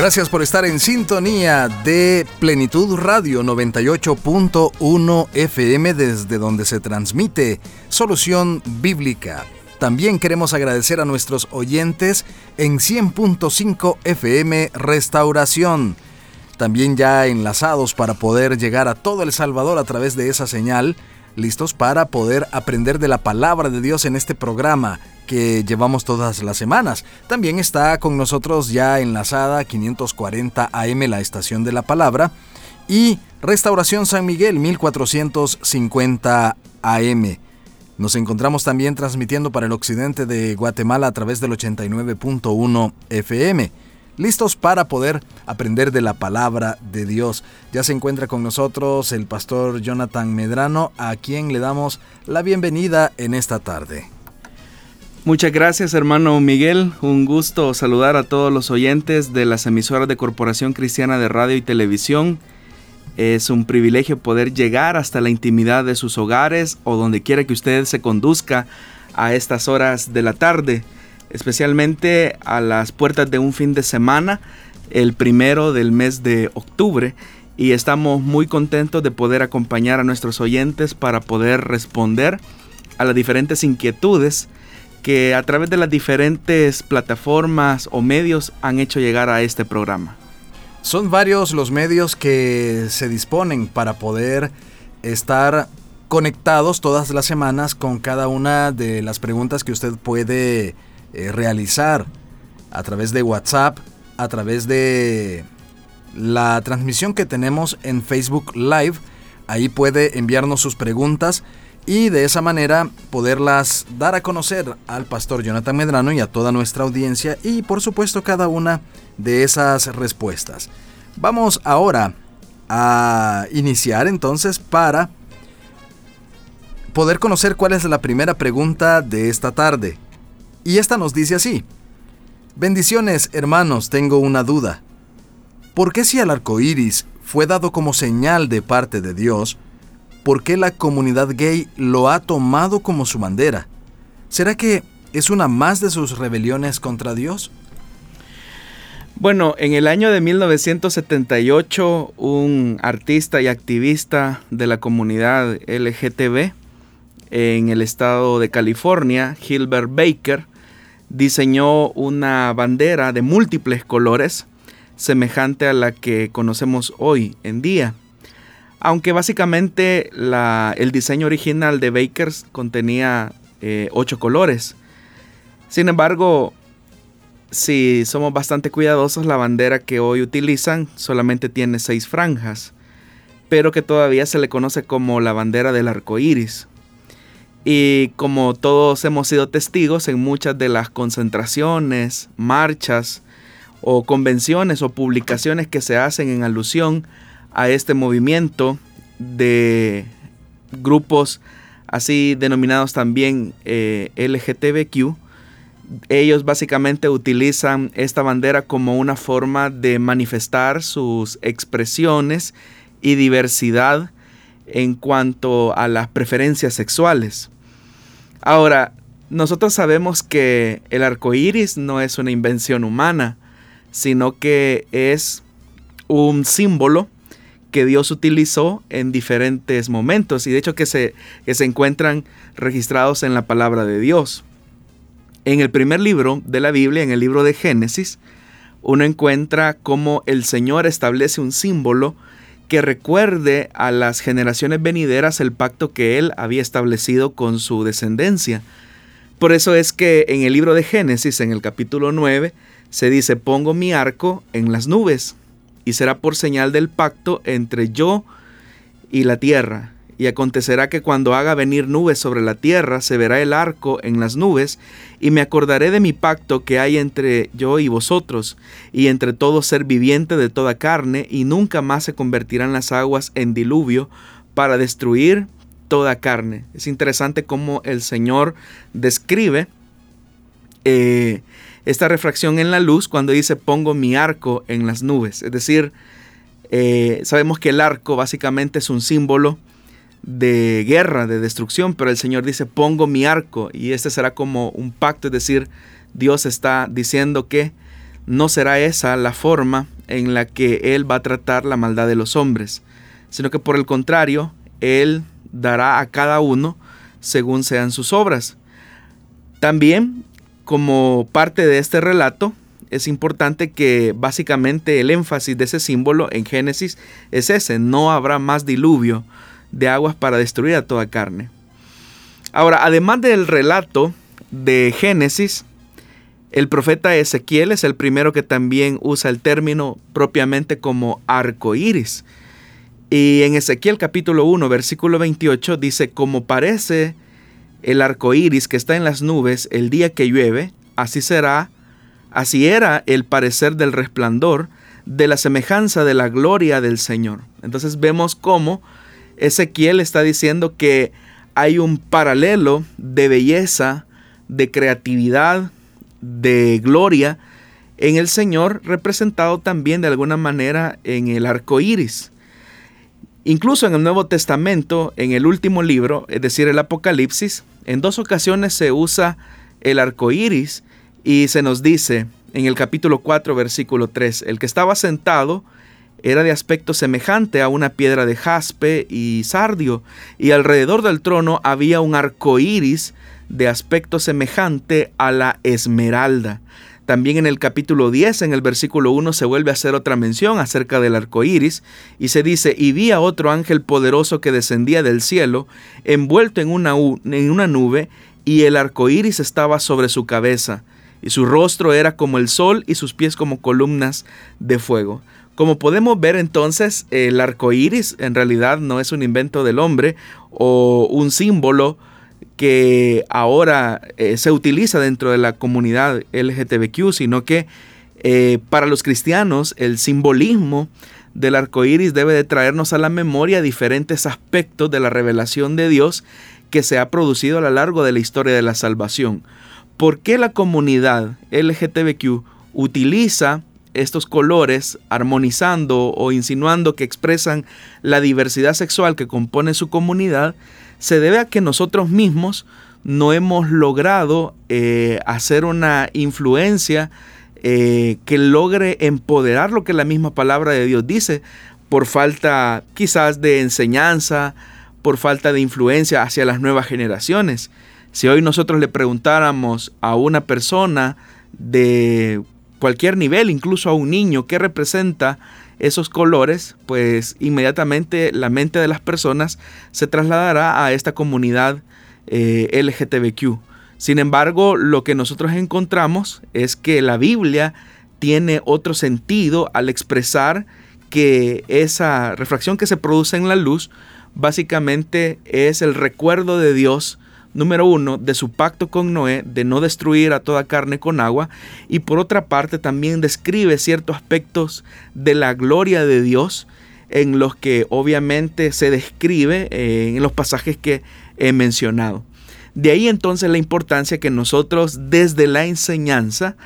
Gracias por estar en sintonía de Plenitud Radio 98.1 FM desde donde se transmite Solución Bíblica. También queremos agradecer a nuestros oyentes en 100.5 FM Restauración. También ya enlazados para poder llegar a todo El Salvador a través de esa señal, listos para poder aprender de la palabra de Dios en este programa que llevamos todas las semanas. También está con nosotros ya enlazada 540 AM la estación de la palabra y Restauración San Miguel 1450 AM. Nos encontramos también transmitiendo para el occidente de Guatemala a través del 89.1 FM. Listos para poder aprender de la palabra de Dios. Ya se encuentra con nosotros el pastor Jonathan Medrano, a quien le damos la bienvenida en esta tarde. Muchas gracias hermano Miguel, un gusto saludar a todos los oyentes de las emisoras de Corporación Cristiana de Radio y Televisión. Es un privilegio poder llegar hasta la intimidad de sus hogares o donde quiera que usted se conduzca a estas horas de la tarde, especialmente a las puertas de un fin de semana, el primero del mes de octubre, y estamos muy contentos de poder acompañar a nuestros oyentes para poder responder a las diferentes inquietudes que a través de las diferentes plataformas o medios han hecho llegar a este programa. Son varios los medios que se disponen para poder estar conectados todas las semanas con cada una de las preguntas que usted puede eh, realizar a través de WhatsApp, a través de la transmisión que tenemos en Facebook Live. Ahí puede enviarnos sus preguntas y de esa manera poderlas dar a conocer al pastor Jonathan Medrano y a toda nuestra audiencia y por supuesto cada una de esas respuestas. Vamos ahora a iniciar entonces para poder conocer cuál es la primera pregunta de esta tarde. Y esta nos dice así. Bendiciones, hermanos, tengo una duda. ¿Por qué si el arco iris fue dado como señal de parte de Dios, por qué la comunidad gay lo ha tomado como su bandera. ¿Será que es una más de sus rebeliones contra Dios? Bueno, en el año de 1978, un artista y activista de la comunidad LGTB en el estado de California, Gilbert Baker, diseñó una bandera de múltiples colores, semejante a la que conocemos hoy en día. Aunque básicamente el diseño original de Bakers contenía eh, ocho colores. Sin embargo, si somos bastante cuidadosos, la bandera que hoy utilizan solamente tiene seis franjas, pero que todavía se le conoce como la bandera del arco iris. Y como todos hemos sido testigos en muchas de las concentraciones, marchas o convenciones o publicaciones que se hacen en alusión a este movimiento de grupos así denominados también eh, LGTBQ, ellos básicamente utilizan esta bandera como una forma de manifestar sus expresiones y diversidad en cuanto a las preferencias sexuales. Ahora, nosotros sabemos que el arco iris no es una invención humana, sino que es un símbolo que Dios utilizó en diferentes momentos y de hecho que se, se encuentran registrados en la palabra de Dios. En el primer libro de la Biblia, en el libro de Génesis, uno encuentra cómo el Señor establece un símbolo que recuerde a las generaciones venideras el pacto que Él había establecido con su descendencia. Por eso es que en el libro de Génesis, en el capítulo 9, se dice, pongo mi arco en las nubes y será por señal del pacto entre yo y la tierra. Y acontecerá que cuando haga venir nubes sobre la tierra, se verá el arco en las nubes, y me acordaré de mi pacto que hay entre yo y vosotros, y entre todo ser viviente de toda carne, y nunca más se convertirán las aguas en diluvio para destruir toda carne. Es interesante cómo el Señor describe eh, esta refracción en la luz cuando dice pongo mi arco en las nubes. Es decir, eh, sabemos que el arco básicamente es un símbolo de guerra, de destrucción, pero el Señor dice, pongo mi arco y este será como un pacto, es decir, Dios está diciendo que no será esa la forma en la que Él va a tratar la maldad de los hombres, sino que por el contrario, Él dará a cada uno según sean sus obras. También, como parte de este relato, es importante que básicamente el énfasis de ese símbolo en Génesis es ese, no habrá más diluvio, de aguas para destruir a toda carne. Ahora, además del relato de Génesis, el profeta Ezequiel es el primero que también usa el término propiamente como arco iris. Y en Ezequiel capítulo 1, versículo 28 dice: Como parece el arco iris que está en las nubes el día que llueve, así será, así era el parecer del resplandor de la semejanza de la gloria del Señor. Entonces vemos cómo Ezequiel está diciendo que hay un paralelo de belleza, de creatividad, de gloria en el Señor, representado también de alguna manera en el arco iris. Incluso en el Nuevo Testamento, en el último libro, es decir, el Apocalipsis, en dos ocasiones se usa el arco iris y se nos dice en el capítulo 4, versículo 3, el que estaba sentado era de aspecto semejante a una piedra de jaspe y sardio, y alrededor del trono había un arco iris de aspecto semejante a la esmeralda. También en el capítulo 10, en el versículo 1, se vuelve a hacer otra mención acerca del arco iris, y se dice: Y vi a otro ángel poderoso que descendía del cielo, envuelto en una, en una nube, y el arco iris estaba sobre su cabeza, y su rostro era como el sol, y sus pies como columnas de fuego. Como podemos ver entonces, el arco iris en realidad no es un invento del hombre o un símbolo que ahora eh, se utiliza dentro de la comunidad LGTBQ, sino que eh, para los cristianos el simbolismo del arco iris debe de traernos a la memoria diferentes aspectos de la revelación de Dios que se ha producido a lo largo de la historia de la salvación. ¿Por qué la comunidad LGTBQ utiliza estos colores armonizando o insinuando que expresan la diversidad sexual que compone su comunidad, se debe a que nosotros mismos no hemos logrado eh, hacer una influencia eh, que logre empoderar lo que la misma palabra de Dios dice, por falta quizás de enseñanza, por falta de influencia hacia las nuevas generaciones. Si hoy nosotros le preguntáramos a una persona de cualquier nivel, incluso a un niño, que representa esos colores, pues inmediatamente la mente de las personas se trasladará a esta comunidad eh, LGTBQ. Sin embargo, lo que nosotros encontramos es que la Biblia tiene otro sentido al expresar que esa refracción que se produce en la luz básicamente es el recuerdo de Dios número uno, de su pacto con Noé de no destruir a toda carne con agua, y por otra parte también describe ciertos aspectos de la gloria de Dios en los que obviamente se describe eh, en los pasajes que he mencionado. De ahí entonces la importancia que nosotros desde la enseñanza,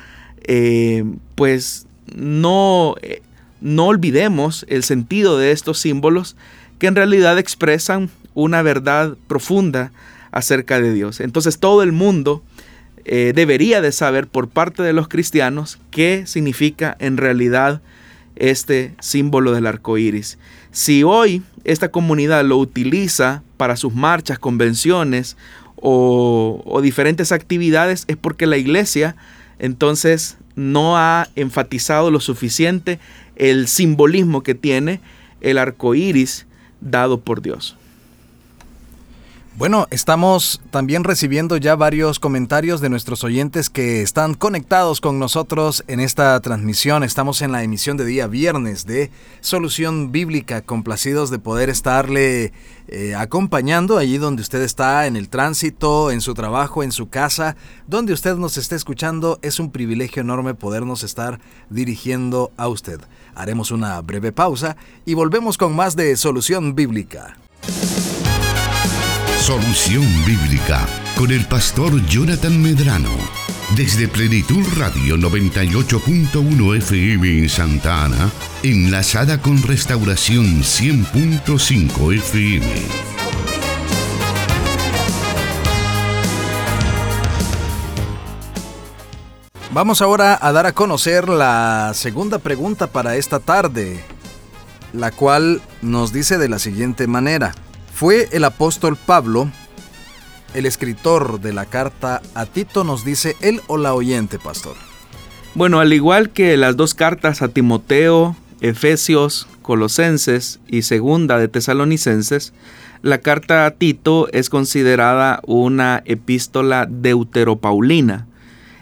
eh, pues no, eh, no olvidemos el sentido de estos símbolos que en realidad expresan una verdad profunda acerca de Dios. Entonces todo el mundo eh, debería de saber por parte de los cristianos qué significa en realidad este símbolo del arco iris. Si hoy esta comunidad lo utiliza para sus marchas, convenciones o, o diferentes actividades, es porque la iglesia entonces no ha enfatizado lo suficiente el simbolismo que tiene el arco iris dado por Dios. Bueno, estamos también recibiendo ya varios comentarios de nuestros oyentes que están conectados con nosotros en esta transmisión. Estamos en la emisión de día viernes de Solución Bíblica, complacidos de poder estarle eh, acompañando allí donde usted está, en el tránsito, en su trabajo, en su casa, donde usted nos esté escuchando. Es un privilegio enorme podernos estar dirigiendo a usted. Haremos una breve pausa y volvemos con más de Solución Bíblica. Solución Bíblica con el pastor Jonathan Medrano. Desde Plenitud Radio 98.1 FM en Santa Ana, enlazada con Restauración 100.5 FM. Vamos ahora a dar a conocer la segunda pregunta para esta tarde, la cual nos dice de la siguiente manera. Fue el apóstol Pablo, el escritor de la carta a Tito, nos dice él o la oyente, pastor. Bueno, al igual que las dos cartas a Timoteo, Efesios, Colosenses y segunda de Tesalonicenses, la carta a Tito es considerada una epístola deuteropaulina.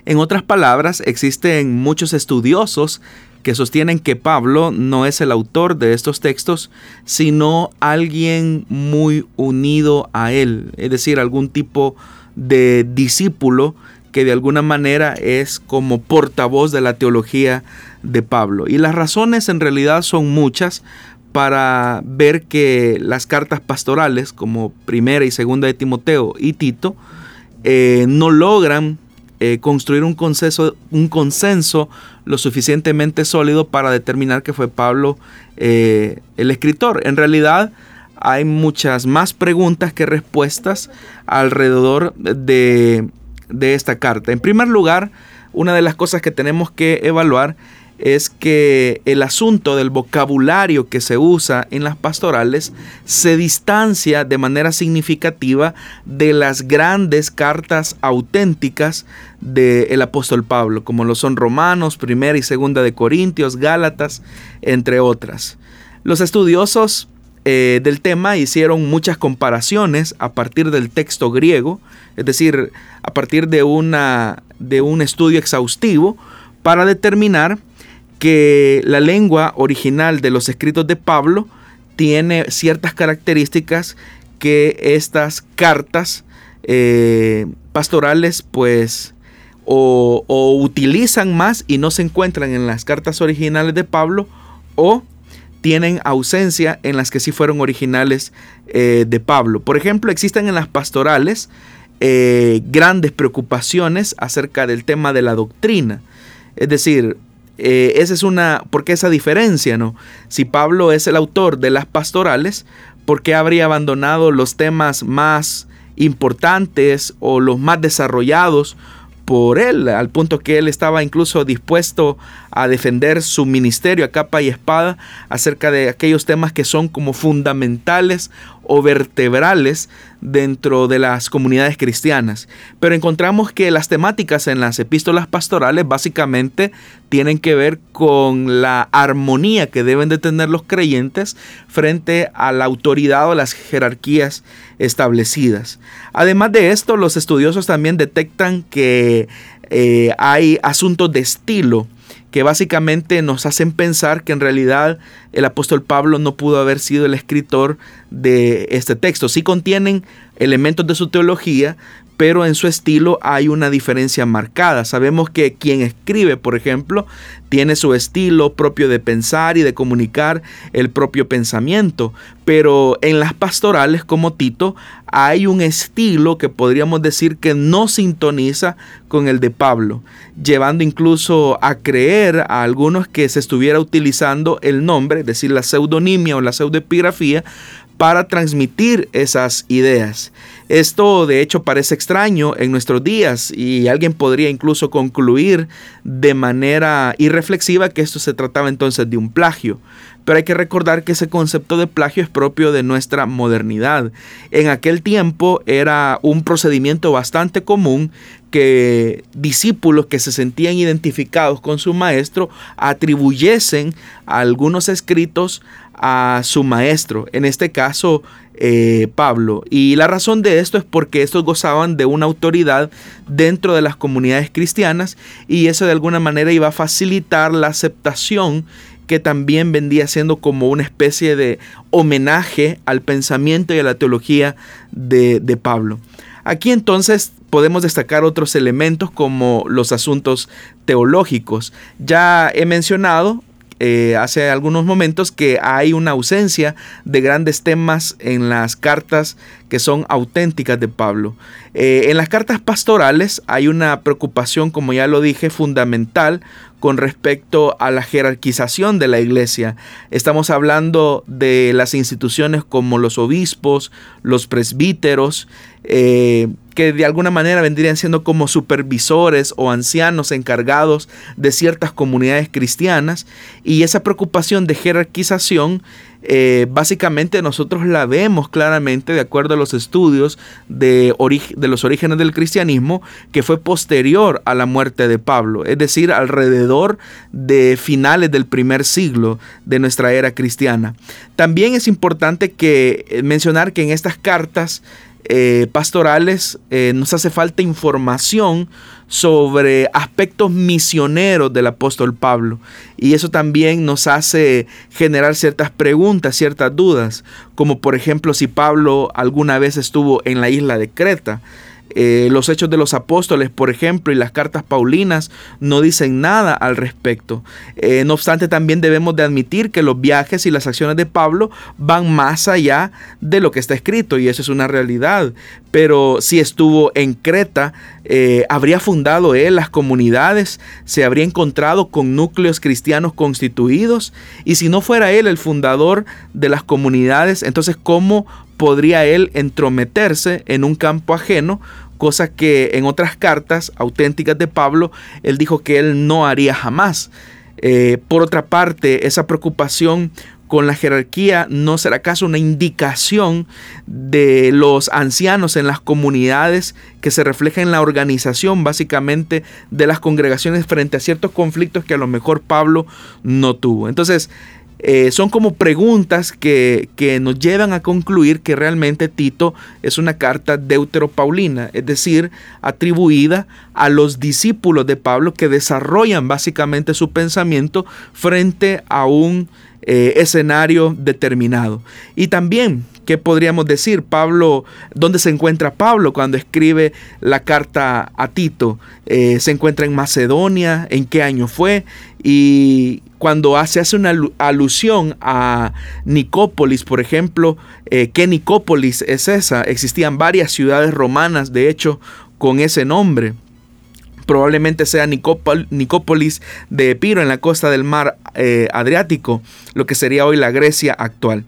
En otras palabras, existen muchos estudiosos que sostienen que Pablo no es el autor de estos textos, sino alguien muy unido a él, es decir, algún tipo de discípulo que de alguna manera es como portavoz de la teología de Pablo. Y las razones en realidad son muchas para ver que las cartas pastorales, como primera y segunda de Timoteo y Tito, eh, no logran eh, construir un consenso, un consenso lo suficientemente sólido para determinar que fue Pablo eh, el escritor. En realidad hay muchas más preguntas que respuestas alrededor de, de esta carta. En primer lugar, una de las cosas que tenemos que evaluar es que el asunto del vocabulario que se usa en las pastorales se distancia de manera significativa de las grandes cartas auténticas del apóstol Pablo, como lo son Romanos, Primera y Segunda de Corintios, Gálatas, entre otras. Los estudiosos eh, del tema hicieron muchas comparaciones a partir del texto griego, es decir, a partir de, una, de un estudio exhaustivo para determinar que la lengua original de los escritos de Pablo tiene ciertas características que estas cartas eh, pastorales pues o, utilizan más y no se encuentran en las cartas originales de Pablo o tienen ausencia en las que sí fueron originales eh, de Pablo. Por ejemplo, existen en las pastorales eh, grandes preocupaciones acerca del tema de la doctrina. Es decir, eh, esa es una, ¿por qué esa diferencia, no? Si Pablo es el autor de las pastorales, ¿por qué habría abandonado los temas más importantes o los más desarrollados por él, al punto que él estaba incluso dispuesto a defender su ministerio a capa y espada acerca de aquellos temas que son como fundamentales o vertebrales dentro de las comunidades cristianas. Pero encontramos que las temáticas en las epístolas pastorales básicamente tienen que ver con la armonía que deben de tener los creyentes frente a la autoridad o las jerarquías establecidas. Además de esto, los estudiosos también detectan que eh, hay asuntos de estilo que básicamente nos hacen pensar que en realidad el apóstol Pablo no pudo haber sido el escritor de este texto. Sí contienen elementos de su teología, pero en su estilo hay una diferencia marcada. Sabemos que quien escribe, por ejemplo, tiene su estilo propio de pensar y de comunicar el propio pensamiento, pero en las pastorales como Tito hay un estilo que podríamos decir que no sintoniza con el de Pablo, llevando incluso a creer a algunos que se estuviera utilizando el nombre, es decir, la pseudonimia o la pseudoepigrafía, para transmitir esas ideas. Esto de hecho parece extraño en nuestros días y alguien podría incluso concluir de manera irreflexiva que esto se trataba entonces de un plagio. Pero hay que recordar que ese concepto de plagio es propio de nuestra modernidad. En aquel tiempo era un procedimiento bastante común que discípulos que se sentían identificados con su maestro atribuyesen algunos escritos a su maestro, en este caso eh, Pablo. Y la razón de esto es porque estos gozaban de una autoridad dentro de las comunidades cristianas y eso de alguna manera iba a facilitar la aceptación que también vendía siendo como una especie de homenaje al pensamiento y a la teología de, de Pablo. Aquí entonces podemos destacar otros elementos como los asuntos teológicos. Ya he mencionado eh, hace algunos momentos que hay una ausencia de grandes temas en las cartas que son auténticas de Pablo. Eh, en las cartas pastorales hay una preocupación, como ya lo dije, fundamental con respecto a la jerarquización de la iglesia. Estamos hablando de las instituciones como los obispos, los presbíteros, eh, que de alguna manera vendrían siendo como supervisores o ancianos encargados de ciertas comunidades cristianas y esa preocupación de jerarquización eh, básicamente nosotros la vemos claramente de acuerdo a los estudios de, de, los orígenes del cristianismo que fue posterior a la muerte de Pablo, es decir, alrededor de finales del primer siglo de nuestra era cristiana. También es importante que eh, mencionar que en estas cartas eh, pastorales eh, nos hace falta información sobre aspectos misioneros del apóstol Pablo. Y eso también nos hace generar ciertas preguntas, ciertas dudas, como por ejemplo si Pablo alguna vez estuvo en la isla de Creta. Eh, los hechos de los apóstoles, por ejemplo, y las cartas paulinas no dicen nada al respecto. Eh, no obstante, también debemos de admitir que los viajes y las acciones de Pablo van más allá de lo que está escrito y eso es una realidad. Pero si estuvo en Creta, eh, habría fundado él las comunidades, se habría encontrado con núcleos cristianos constituidos y si no fuera él el fundador de las comunidades, entonces ¿cómo podría él entrometerse en un campo ajeno? Cosa que en otras cartas auténticas de Pablo, él dijo que él no haría jamás. Eh, por otra parte, esa preocupación con la jerarquía no será acaso una indicación de los ancianos en las comunidades que se refleja en la organización básicamente de las congregaciones frente a ciertos conflictos que a lo mejor Pablo no tuvo. Entonces, eh, son como preguntas que, que, nos llevan a concluir que realmente Tito es una carta deuteropaulina, es decir, atribuida a los discípulos de Pablo que desarrollan básicamente su pensamiento frente a un eh, escenario determinado. Y también, ¿qué podríamos decir? Pablo, ¿dónde se encuentra Pablo cuando escribe la carta a Tito? Eh, ¿Se encuentra en Macedonia? ¿En qué año fue? Y cuando hace, hace una alusión a Nicópolis, por ejemplo, eh, ¿qué Nicópolis es esa? Existían varias ciudades romanas, de hecho, con ese nombre probablemente sea Nicópolis de Epiro en la costa del mar eh, Adriático, lo que sería hoy la Grecia actual.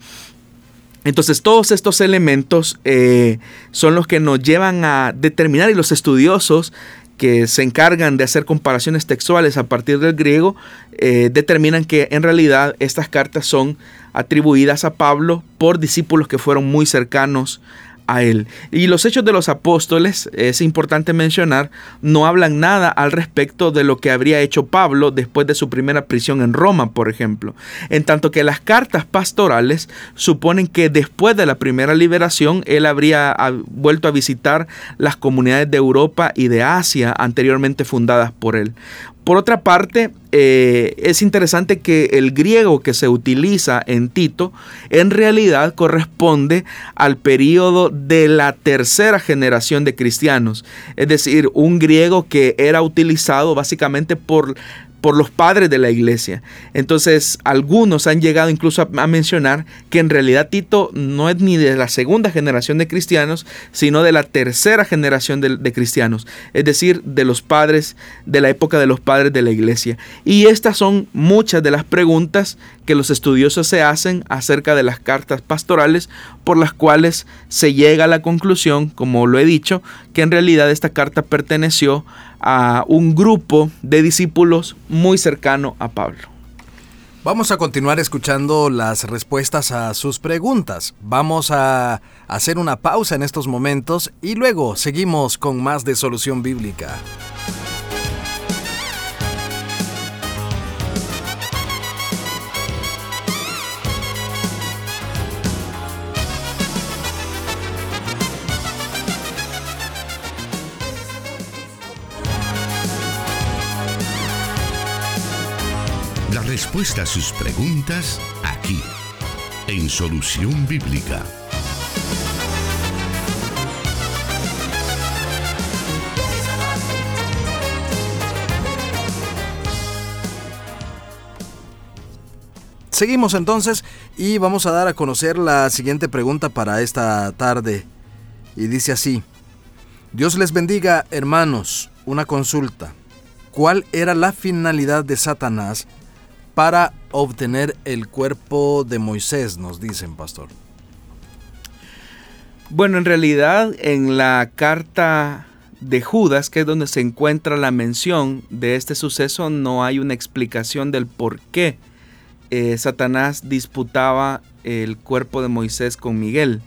Entonces todos estos elementos eh, son los que nos llevan a determinar y los estudiosos que se encargan de hacer comparaciones textuales a partir del griego eh, determinan que en realidad estas cartas son atribuidas a Pablo por discípulos que fueron muy cercanos a él. Y los hechos de los apóstoles, es importante mencionar, no hablan nada al respecto de lo que habría hecho Pablo después de su primera prisión en Roma, por ejemplo. En tanto que las cartas pastorales suponen que después de la primera liberación, él habría vuelto a visitar las comunidades de Europa y de Asia anteriormente fundadas por él. Por otra parte, eh, es interesante que el griego que se utiliza en Tito en realidad corresponde al periodo de la tercera generación de cristianos, es decir, un griego que era utilizado básicamente por por los padres de la iglesia. Entonces, algunos han llegado incluso a, mencionar que en realidad Tito no es ni de la segunda generación de cristianos, sino de la tercera generación de, cristianos, es decir, de los padres, de la época de los padres de la iglesia. Y estas son muchas de las preguntas que los estudiosos se hacen acerca de las cartas pastorales, por las cuales se llega a la conclusión, como lo he dicho, que en realidad esta carta perteneció a un grupo de discípulos muy cercano a Pablo. Vamos a continuar escuchando las respuestas a sus preguntas. Vamos a hacer una pausa en estos momentos y luego seguimos con más de Solución Bíblica. Respuesta a sus preguntas aquí, en Solución Bíblica. Seguimos entonces y vamos a dar a conocer la siguiente pregunta para esta tarde. Y dice así, Dios les bendiga hermanos, una consulta. ¿Cuál era la finalidad de Satanás para obtener el cuerpo de Moisés? Nos dicen, pastor. Bueno, en realidad en la carta de Judas, que es donde se encuentra la mención de este suceso, no hay una explicación del por qué eh, Satanás disputaba el cuerpo de Moisés con Miguel.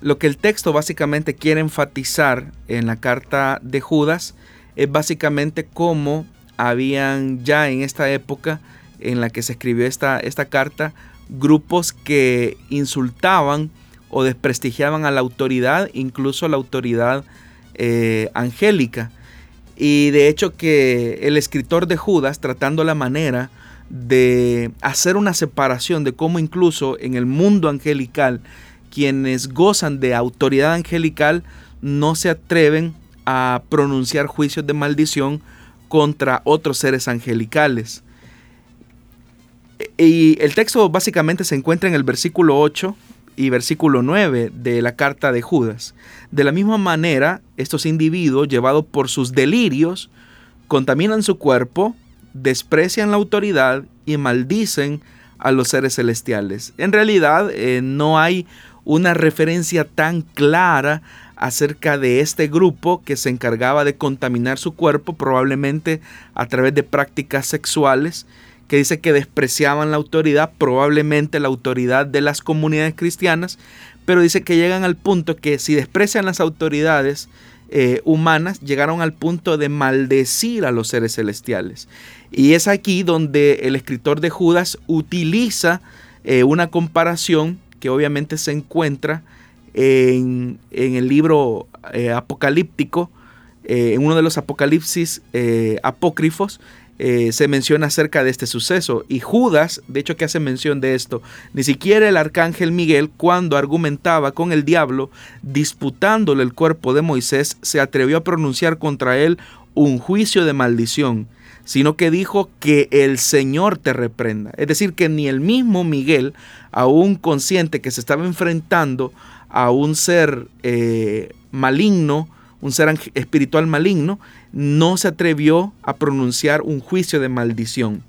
Lo que el texto básicamente quiere enfatizar en la carta de Judas es básicamente cómo habían ya en esta época en la que se escribió esta, esta carta grupos que insultaban o desprestigiaban a la autoridad, incluso a la autoridad eh, angélica. Y de hecho que el escritor de Judas, tratando la manera de hacer una separación de cómo incluso en el mundo angelical quienes gozan de autoridad angelical no se atreven a pronunciar juicios de maldición contra otros seres angelicales. Y el texto básicamente se encuentra en el versículo 8 y versículo 9 de la carta de Judas. De la misma manera, estos individuos, llevados por sus delirios, contaminan su cuerpo, desprecian la autoridad y maldicen a los seres celestiales. En realidad eh, no hay una referencia tan clara acerca de este grupo que se encargaba de contaminar su cuerpo, probablemente a través de prácticas sexuales, que dice que despreciaban la autoridad, probablemente la autoridad de las comunidades cristianas, pero dice que llegan al punto que si desprecian las autoridades eh, humanas, llegaron al punto de maldecir a los seres celestiales. Y es aquí donde el escritor de Judas utiliza eh, una comparación que obviamente se encuentra en, el libro eh, apocalíptico, en uno de los apocalipsis apócrifos, se menciona acerca de este suceso. Y Judas, de hecho que hace mención de esto, ni siquiera el arcángel Miguel, cuando argumentaba con el diablo, disputándole el cuerpo de Moisés, se atrevió a pronunciar contra él un juicio de maldición sino que dijo que el Señor te reprenda. Es decir, que ni el mismo Miguel, aún consciente que se estaba enfrentando a un ser eh, maligno, un ser espiritual maligno, no se atrevió a pronunciar un juicio de maldición.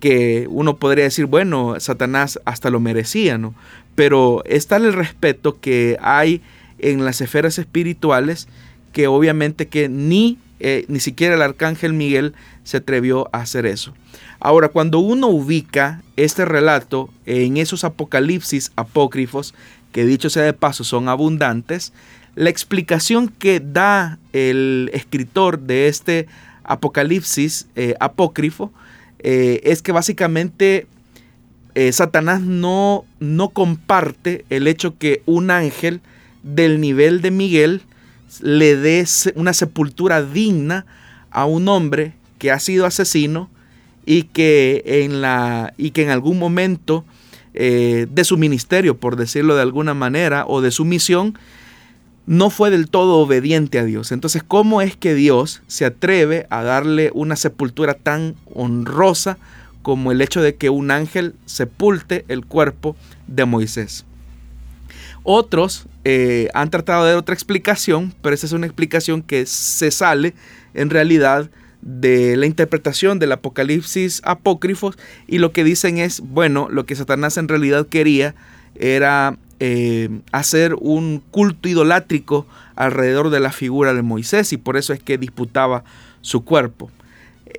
Que uno podría decir, bueno, Satanás hasta lo merecía, ¿no? Pero es tal el respeto que hay en las esferas espirituales que obviamente que ni eh, ni siquiera el arcángel Miguel se atrevió a hacer eso. Ahora, cuando uno ubica este relato en esos apocalipsis apócrifos, que dicho sea de paso son abundantes, la explicación que da el escritor de este apocalipsis eh, apócrifo eh, es que básicamente Satanás no, no comparte el hecho que un ángel del nivel de Miguel le dé una sepultura digna a un hombre que ha sido asesino y que en, la, y que en algún momento eh, de su ministerio, por decirlo de alguna manera, o de su misión, no fue del todo obediente a Dios. Entonces, ¿cómo es que Dios se atreve a darle una sepultura tan honrosa como el hecho de que un ángel sepulte el cuerpo de Moisés? Otros eh, han tratado de dar otra explicación, pero esa es una explicación que se sale en realidad de la interpretación del Apocalipsis apócrifos y lo que dicen es, bueno, lo que Satanás en realidad quería era eh, hacer un culto idolátrico alrededor de la figura de Moisés y por eso es que disputaba su cuerpo.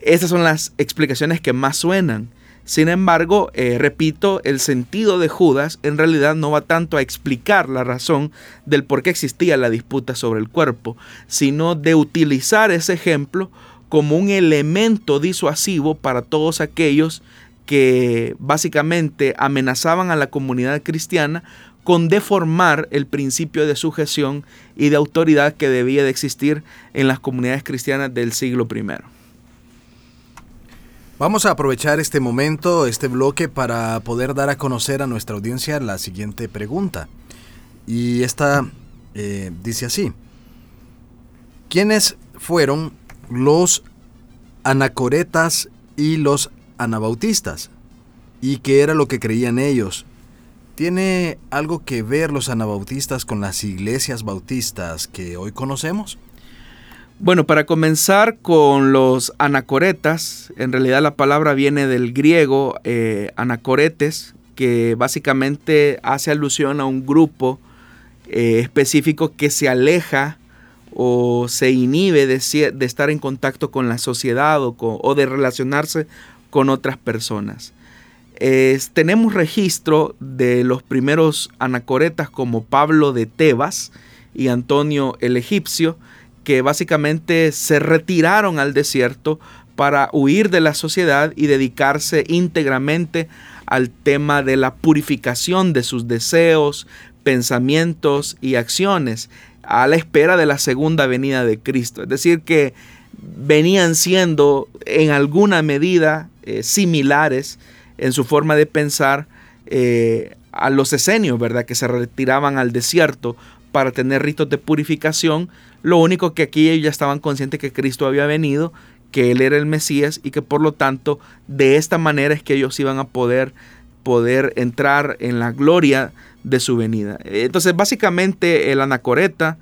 Esas son las explicaciones que más suenan. Sin embargo, eh, repito, el sentido de Judas en realidad no va tanto a explicar la razón del por qué existía la disputa sobre el cuerpo, sino de utilizar ese ejemplo como un elemento disuasivo para todos aquellos que básicamente amenazaban a la comunidad cristiana con deformar el principio de sujeción y de autoridad que debía de existir en las comunidades cristianas del siglo I. Vamos a aprovechar este momento, este bloque, para poder dar a conocer a nuestra audiencia la siguiente pregunta. Y esta eh, dice así. ¿Quiénes fueron los anacoretas y los anabautistas? ¿Y qué era lo que creían ellos? ¿Tiene algo que ver los anabautistas con las iglesias bautistas que hoy conocemos? Bueno, para comenzar con los anacoretas, en realidad la palabra viene del griego eh, anacoretes, que básicamente hace alusión a un grupo eh, específico que se aleja o se inhibe de, estar en contacto con la sociedad o de relacionarse con otras personas. Tenemos registro de los primeros anacoretas como Pablo de Tebas y Antonio el egipcio, que básicamente se retiraron al desierto para huir de la sociedad y dedicarse íntegramente al tema de la purificación de sus deseos, pensamientos y acciones a la espera de la segunda venida de Cristo. Es decir, que venían siendo en alguna medida eh, similares en su forma de pensar eh, a los esenios, ¿verdad? Que se retiraban al desierto para tener ritos de purificación. Lo único que aquí ellos ya estaban conscientes que Cristo había venido, que Él era el Mesías y que por lo tanto de esta manera es que ellos iban a poder, poder entrar en la gloria de su venida. Entonces básicamente el anacoreta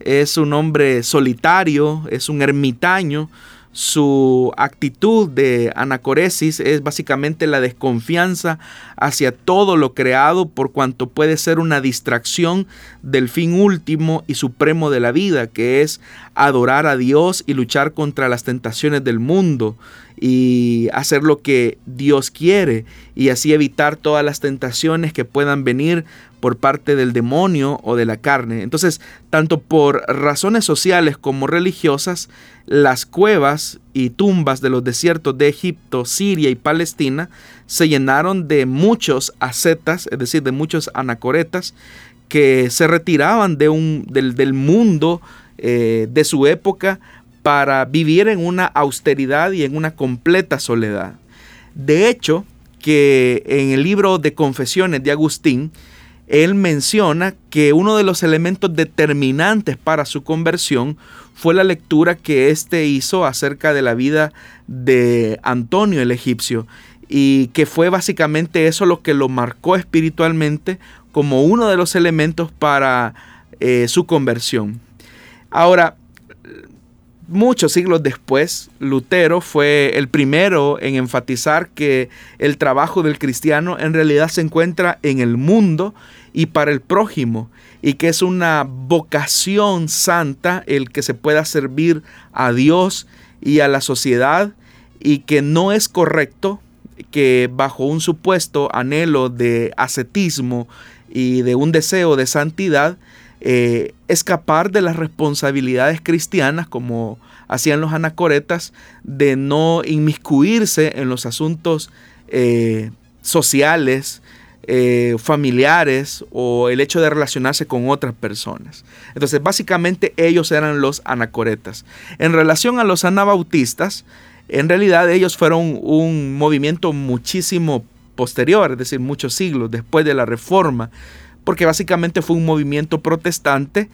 es un hombre solitario, es un ermitaño, su actitud de anacoresis es básicamente la desconfianza hacia todo lo creado por cuanto puede ser una distracción del fin último y supremo de la vida, que es adorar a Dios y luchar contra las tentaciones del mundo y hacer lo que Dios quiere y así evitar todas las tentaciones que puedan venir por parte del demonio o de la carne. Entonces, tanto por razones sociales como religiosas, las cuevas y tumbas de los desiertos de Egipto, Siria y Palestina se llenaron de muchos ascetas, es decir, de muchos anacoretas, que se retiraban de un, del, mundo eh, de su época para vivir en una austeridad y en una completa soledad. De hecho, que en el libro de Confesiones de Agustín, él menciona que uno de los elementos determinantes para su conversión fue la lectura que éste hizo acerca de la vida de Antonio el egipcio y que fue básicamente eso lo que lo marcó espiritualmente como uno de los elementos para eh, su conversión. Ahora, muchos siglos después, Lutero fue el primero en enfatizar que el trabajo del cristiano en realidad se encuentra en el mundo y para el prójimo y que es una vocación santa el que se pueda servir a Dios y a la sociedad y que no es correcto que bajo un supuesto anhelo de ascetismo y de un deseo de santidad eh, escapar de las responsabilidades cristianas como hacían los anacoretas de no inmiscuirse en los asuntos eh, sociales, eh, familiares o el hecho de relacionarse con otras personas. Entonces, básicamente ellos eran los anacoretas. En relación a los anabautistas, en realidad ellos fueron un movimiento muchísimo posterior, es decir, muchos siglos después de la Reforma, porque básicamente fue un movimiento protestante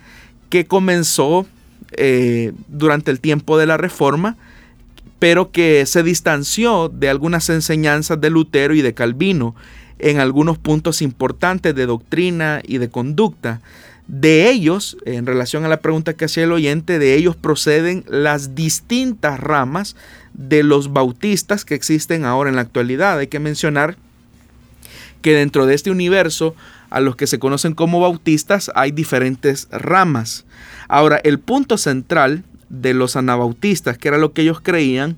que comenzó eh, durante el tiempo de la Reforma, pero que se distanció de algunas enseñanzas de Lutero y de Calvino en algunos puntos importantes de doctrina y de conducta. De ellos, en relación a la pregunta que hacía el oyente, de ellos proceden las distintas ramas de los bautistas que existen ahora en la actualidad. Hay que mencionar que dentro de este universo a los que se conocen como bautistas hay diferentes ramas. Ahora, el punto central de los anabautistas, que era lo que ellos creían,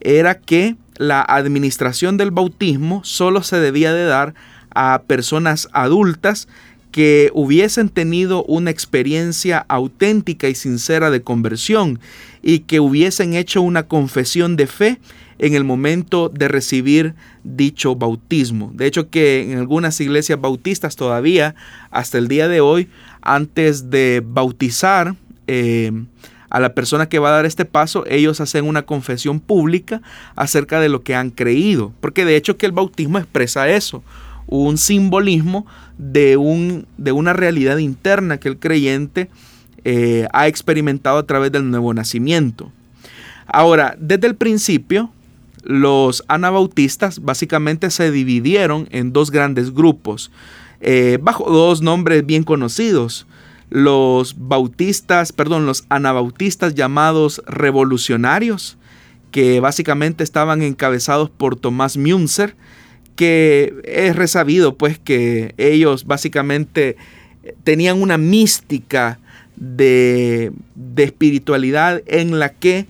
era que la administración del bautismo solo se debía de dar a personas adultas que hubiesen tenido una experiencia auténtica y sincera de conversión y que hubiesen hecho una confesión de fe en el momento de recibir dicho bautismo. De hecho que en algunas iglesias bautistas todavía, hasta el día de hoy, antes de bautizar eh, a la persona que va a dar este paso, ellos hacen una confesión pública acerca de lo que han creído, porque de hecho que el bautismo expresa eso, un simbolismo de, un, de una realidad interna que el creyente eh, ha experimentado a través del nuevo nacimiento. Ahora, desde el principio, los anabautistas básicamente se dividieron en dos grandes grupos, eh, bajo dos nombres bien conocidos. Los bautistas, perdón, los anabautistas llamados revolucionarios, que básicamente estaban encabezados por Tomás Münzer, que es resabido pues que ellos básicamente tenían una mística de, de espiritualidad en la que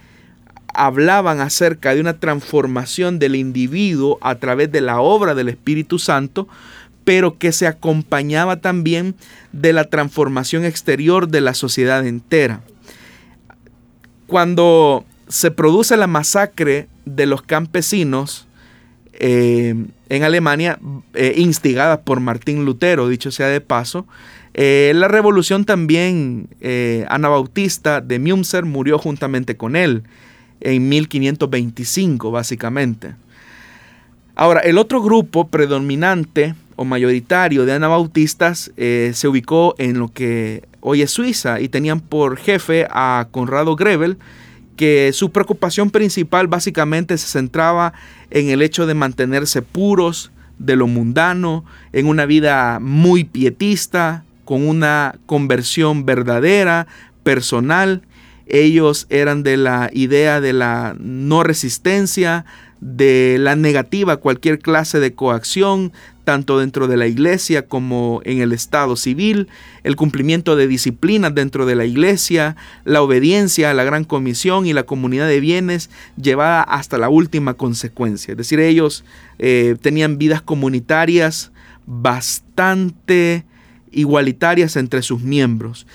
hablaban acerca de una transformación del individuo a través de la obra del Espíritu Santo, pero que se acompañaba también de la transformación exterior de la sociedad entera. Cuando se produce la masacre de los campesinos eh, en Alemania, eh, instigada por Martín Lutero, dicho sea de paso, eh, la revolución también anabautista de Münzer murió juntamente con él en 1525, básicamente. Ahora, el otro grupo predominante o mayoritario de anabautistas eh, se ubicó en lo que hoy es Suiza y tenían por jefe a Conrado Grebel, que su preocupación principal básicamente se centraba en el hecho de mantenerse puros de lo mundano, en una vida muy pietista, con una conversión verdadera, personal ellos eran de la idea de la no resistencia, de la negativa a cualquier clase de coacción, tanto dentro de la iglesia como en el estado civil, el cumplimiento de disciplinas dentro de la iglesia, la obediencia a la gran comisión y la comunidad de bienes llevada hasta la última consecuencia. Es decir, ellos eh, tenían vidas comunitarias bastante igualitarias entre sus miembros.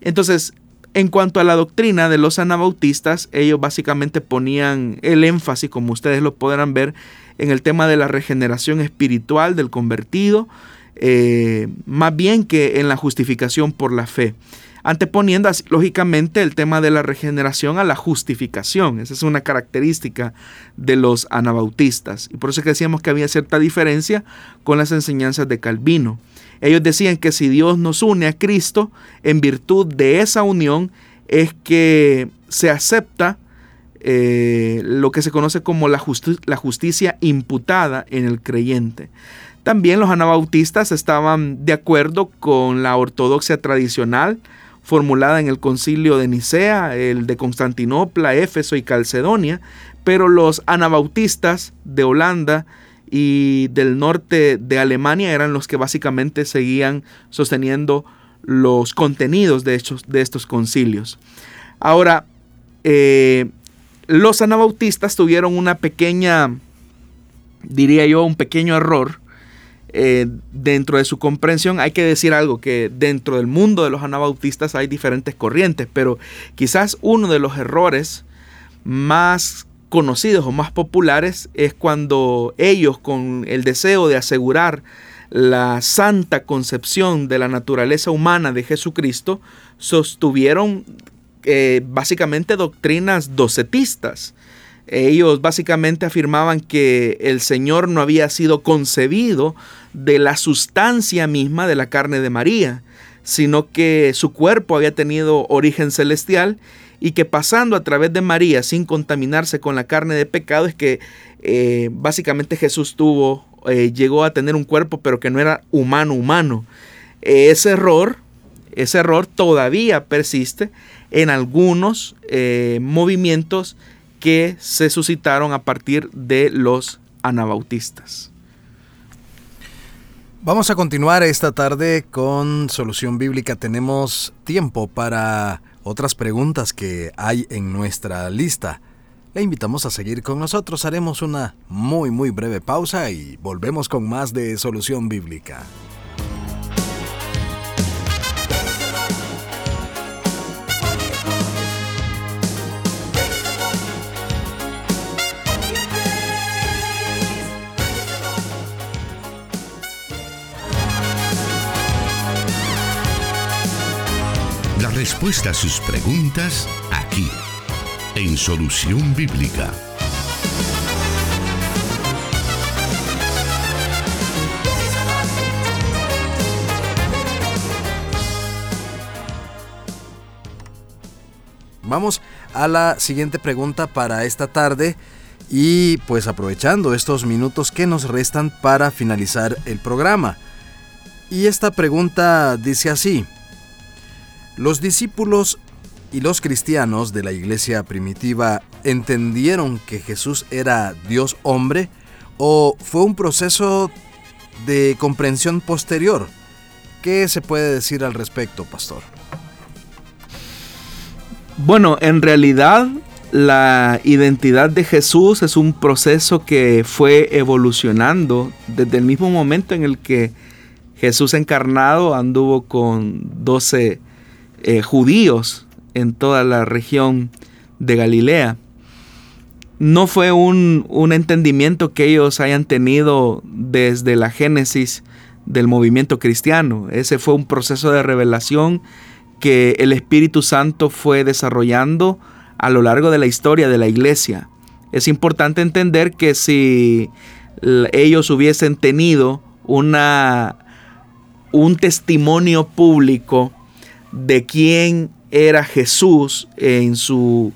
Entonces, en cuanto a la doctrina de los anabautistas, ellos básicamente ponían el énfasis, como ustedes lo podrán ver, en el tema de la regeneración espiritual del convertido, eh, más bien que en la justificación por la fe, anteponiendo lógicamente el tema de la regeneración a la justificación. Esa es una característica de los anabautistas. Y por eso que decíamos que había cierta diferencia con las enseñanzas de Calvino. Ellos decían que si Dios nos une a Cristo, en virtud de esa unión es que se acepta eh, lo que se conoce como la, la justicia imputada en el creyente. También los anabautistas estaban de acuerdo con la ortodoxia tradicional formulada en el concilio de Nicea, el de Constantinopla, Éfeso y Calcedonia, pero los anabautistas de Holanda y del norte de Alemania eran los que básicamente seguían sosteniendo los contenidos de, de estos concilios. Ahora, eh, los anabautistas tuvieron una pequeña, diría yo, un pequeño error eh, dentro de su comprensión. Hay que decir algo, que dentro del mundo de los anabautistas hay diferentes corrientes, pero quizás uno de los errores más conocidos o más populares es cuando ellos con el deseo de asegurar la santa concepción de la naturaleza humana de Jesucristo sostuvieron eh, básicamente doctrinas docetistas. Ellos básicamente afirmaban que el Señor no había sido concebido de la sustancia misma de la carne de María, sino que su cuerpo había tenido origen celestial y que pasando a través de María sin contaminarse con la carne de pecado es que eh, básicamente Jesús tuvo, eh, llegó a tener un cuerpo pero que no era humano humano. ese error, ese error todavía persiste en algunos eh, movimientos que se suscitaron a partir de los anabautistas. Vamos a continuar esta tarde con Solución Bíblica. Tenemos tiempo para otras preguntas que hay en nuestra lista. Le invitamos a seguir con nosotros. Haremos una muy muy breve pausa y volvemos con más de Solución Bíblica. Respuesta a sus preguntas aquí en Solución Bíblica. Vamos a la siguiente pregunta para esta tarde y pues aprovechando estos minutos que nos restan para finalizar el programa. Y esta pregunta dice así, ¿los discípulos y los cristianos de la iglesia primitiva entendieron que Jesús era Dios hombre o fue un proceso de comprensión posterior? ¿Qué se puede decir al respecto, pastor? Bueno, en realidad la identidad de Jesús es un proceso que fue evolucionando desde el mismo momento en el que Jesús encarnado anduvo con 12 eh, judíos en toda la región de Galilea. No fue un, un entendimiento que ellos hayan tenido desde la génesis del movimiento cristiano. Ese fue un proceso de revelación que el Espíritu Santo fue desarrollando a lo largo de la historia de la iglesia. Es importante entender que si ellos hubiesen tenido una, un testimonio público de quién era Jesús en su,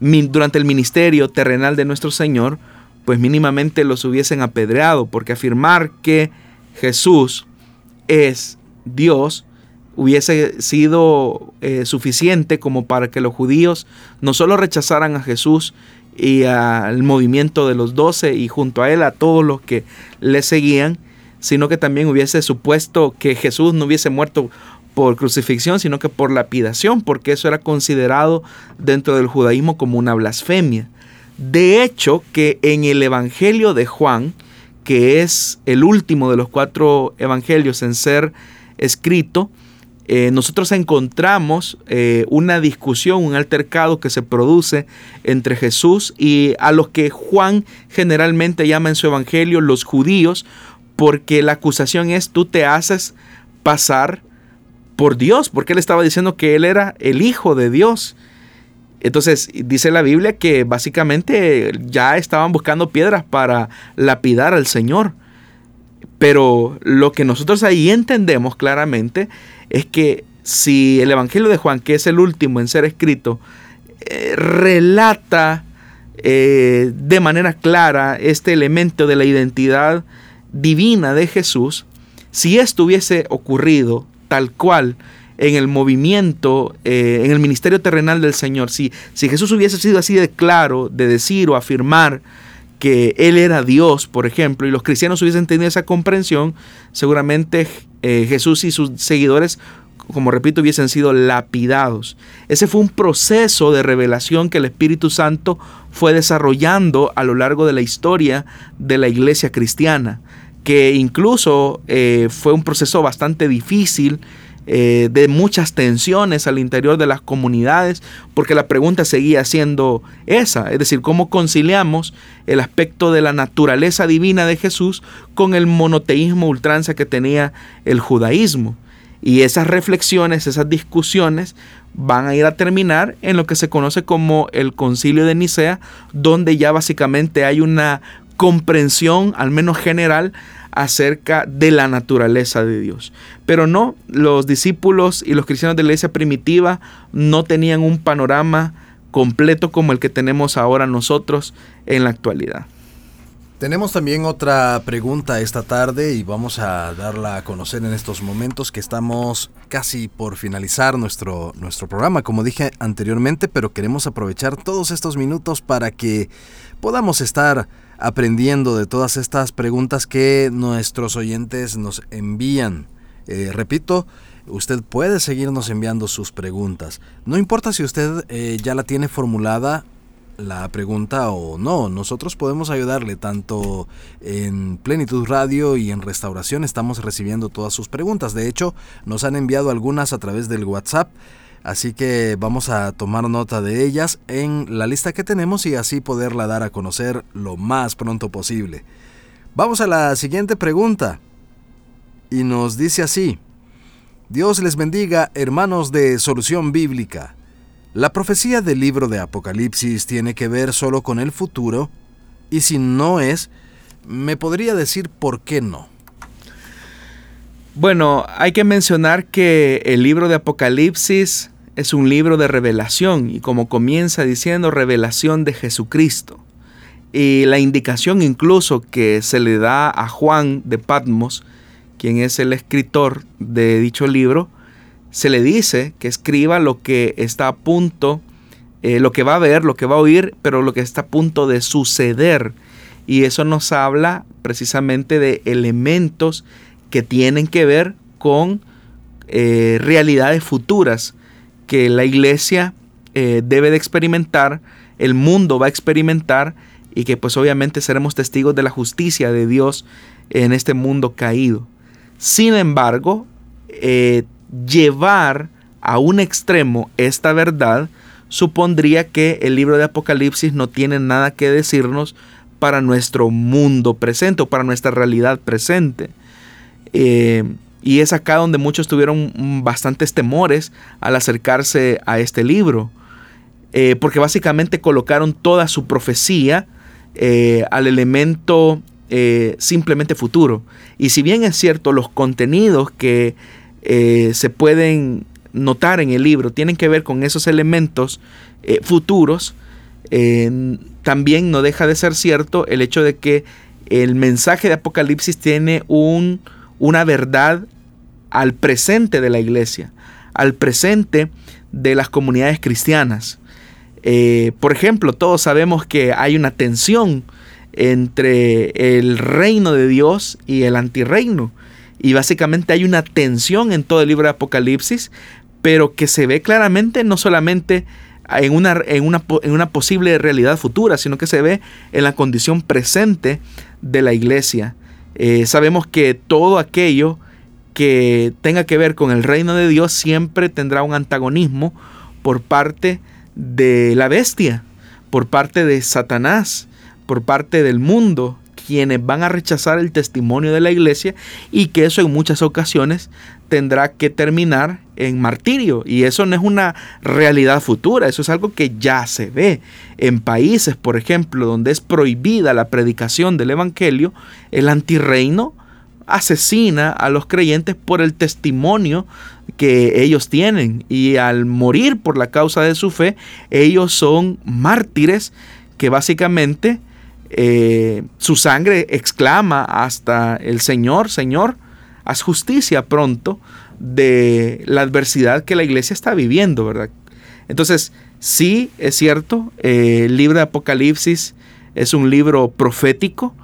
durante el ministerio terrenal de nuestro Señor, pues mínimamente los hubiesen apedreado, porque afirmar que Jesús es Dios hubiese sido eh, suficiente como para que los judíos no solo rechazaran a Jesús y al movimiento de los doce y junto a él a todos los que le seguían, sino que también hubiese supuesto que Jesús no hubiese muerto por crucifixión, sino que por lapidación, porque eso era considerado dentro del judaísmo como una blasfemia. De hecho, que en el Evangelio de Juan, que es el último de los cuatro evangelios en ser escrito, eh, nosotros encontramos eh, una discusión, un altercado que se produce entre Jesús y a los que Juan generalmente llama en su evangelio los judíos, porque la acusación es tú te haces pasar por Dios, porque él estaba diciendo que él era el hijo de Dios. Entonces dice la Biblia que básicamente ya estaban buscando piedras para lapidar al Señor. Pero lo que nosotros ahí entendemos claramente es que si el Evangelio de Juan, que es el último en ser escrito, eh, relata eh, de manera clara este elemento de la identidad divina de Jesús, si esto hubiese ocurrido tal cual en el movimiento, eh, en el ministerio terrenal del Señor, si, si Jesús hubiese sido así de claro, de decir o afirmar que Él era Dios, por ejemplo, y los cristianos hubiesen tenido esa comprensión, seguramente eh, Jesús y sus seguidores, como repito, hubiesen sido lapidados. Ese fue un proceso de revelación que el Espíritu Santo fue desarrollando a lo largo de la historia de la iglesia cristiana, que incluso eh, fue un proceso bastante difícil eh, de muchas tensiones al interior de las comunidades, porque la pregunta seguía siendo esa, es decir, cómo conciliamos el aspecto de la naturaleza divina de Jesús con el monoteísmo ultranza que tenía el judaísmo. Y esas reflexiones, esas discusiones van a ir a terminar en lo que se conoce como el concilio de Nicea, donde ya básicamente hay una comprensión, al menos general, acerca de la naturaleza de Dios. Pero no, los discípulos y los cristianos de la iglesia primitiva no tenían un panorama completo como el que tenemos ahora nosotros en la actualidad. Tenemos también otra pregunta esta tarde y vamos a darla a conocer en estos momentos que estamos casi por finalizar nuestro, nuestro programa, como dije anteriormente, pero queremos aprovechar todos estos minutos para que podamos estar aprendiendo de todas estas preguntas que nuestros oyentes nos envían. Eh, repito, usted puede seguirnos enviando sus preguntas. No importa si usted eh, ya la tiene formulada la pregunta o no, nosotros podemos ayudarle tanto en Plenitud Radio y en Restauración estamos recibiendo todas sus preguntas. De hecho, nos han enviado algunas a través del WhatsApp Así que vamos a tomar nota de ellas en la lista que tenemos y así poderla dar a conocer lo más pronto posible. Vamos a la siguiente pregunta. Y nos dice así. Dios les bendiga, hermanos de Solución Bíblica. ¿La profecía del libro de Apocalipsis tiene que ver solo con el futuro? Y si no es, ¿me podría decir por qué no? Bueno, hay que mencionar que el libro de Apocalipsis es un libro de revelación y como comienza diciendo revelación de Jesucristo. Y la indicación incluso que se le da a Juan de Patmos, quien es el escritor de dicho libro, se le dice que escriba lo que está a punto, eh, lo que va a ver, lo que va a oír, pero lo que está a punto de suceder. Y eso nos habla precisamente de elementos que tienen que ver con eh, realidades futuras que la iglesia eh, debe de experimentar, el mundo va a experimentar y que pues obviamente seremos testigos de la justicia de Dios en este mundo caído. Sin embargo, llevar a un extremo esta verdad supondría que el libro de Apocalipsis no tiene nada que decirnos para nuestro mundo presente o para nuestra realidad presente. Eh, y es acá donde muchos tuvieron bastantes temores al acercarse a este libro, eh, porque básicamente colocaron toda su profecía eh, al elemento simplemente futuro. Y si bien es cierto, los contenidos que eh, se pueden notar en el libro tienen que ver con esos elementos eh, futuros, también no deja de ser cierto el hecho de que el mensaje de Apocalipsis tiene un, una verdad al presente de la iglesia, al presente de las comunidades cristianas. Eh, por ejemplo, todos sabemos que hay una tensión entre el reino de Dios y el antirreino. Y básicamente hay una tensión en todo el libro de Apocalipsis, pero que se ve claramente no solamente en una, en una, en una posible realidad futura, sino que se ve en la condición presente de la iglesia. Eh, sabemos que todo aquello que tenga que ver con el reino de Dios siempre tendrá un antagonismo por parte de la bestia, por parte de Satanás, por parte del mundo quienes van a rechazar el testimonio de la iglesia y que eso en muchas ocasiones tendrá que terminar en martirio. Y eso no es una realidad futura, eso es algo que ya se ve. En países, por ejemplo, donde es prohibida la predicación del Evangelio, el antirreino asesina a los creyentes por el testimonio que ellos tienen y al morir por la causa de su fe, ellos son mártires que básicamente eh, su sangre exclama hasta el Señor, Señor, haz justicia pronto de la adversidad que la iglesia está viviendo, ¿verdad? Entonces, sí, es cierto, eh, el libro de Apocalipsis es un libro profético,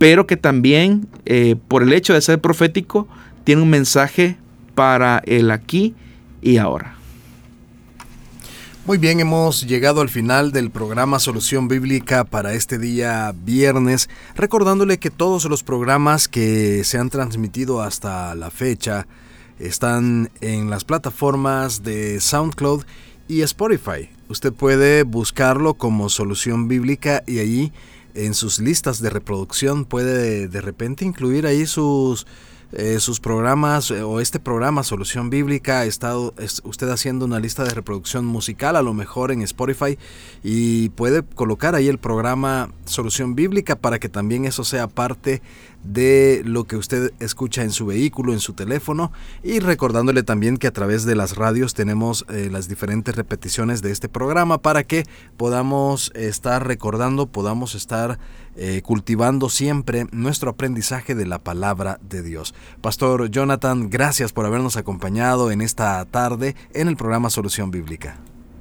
pero que también, eh, por el hecho de ser profético, tiene un mensaje para el aquí y ahora. Muy bien, hemos llegado al final del programa Solución Bíblica para este día viernes, recordándole que todos los programas que se han transmitido hasta la fecha están en las plataformas de SoundCloud y Spotify. Usted puede buscarlo como Solución Bíblica y allí en sus listas de reproducción puede de repente incluir ahí sus eh, sus programas eh, o este programa Solución Bíblica, ha estado usted haciendo una lista de reproducción musical, a lo mejor en Spotify, y puede colocar ahí el programa Solución Bíblica para que también eso sea parte de lo que usted escucha en su vehículo, en su teléfono. Y recordándole también que a través de las radios tenemos eh, las diferentes repeticiones de este programa para que podamos estar recordando, podamos estar eh, cultivando siempre nuestro aprendizaje de la palabra de Dios. Pastor Jonathan, gracias por habernos acompañado en esta tarde en el programa Solución Bíblica.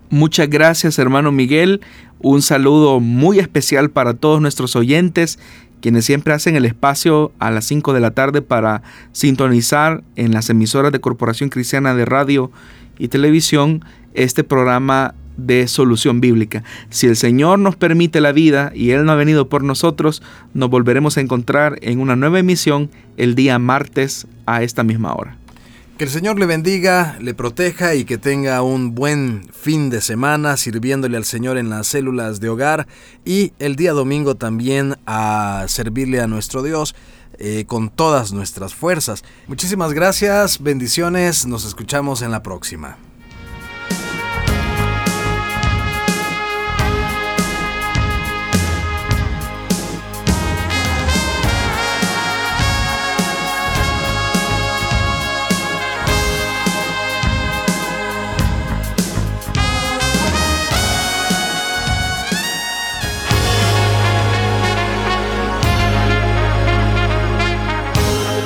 Muchas gracias hermano Miguel, un saludo muy especial para todos nuestros oyentes quienes siempre hacen el espacio a las 5 de la tarde para sintonizar en las emisoras de Corporación Cristiana de Radio y Televisión este programa de solución bíblica. Si el Señor nos permite la vida y Él no ha venido por nosotros, nos volveremos a encontrar en una nueva emisión el día martes a esta misma hora. Que el Señor le bendiga, le proteja y que tenga un buen fin de semana sirviéndole al Señor en las células de hogar y el día domingo también a servirle a nuestro Dios eh, con todas nuestras fuerzas. Muchísimas gracias, bendiciones, nos escuchamos en la próxima.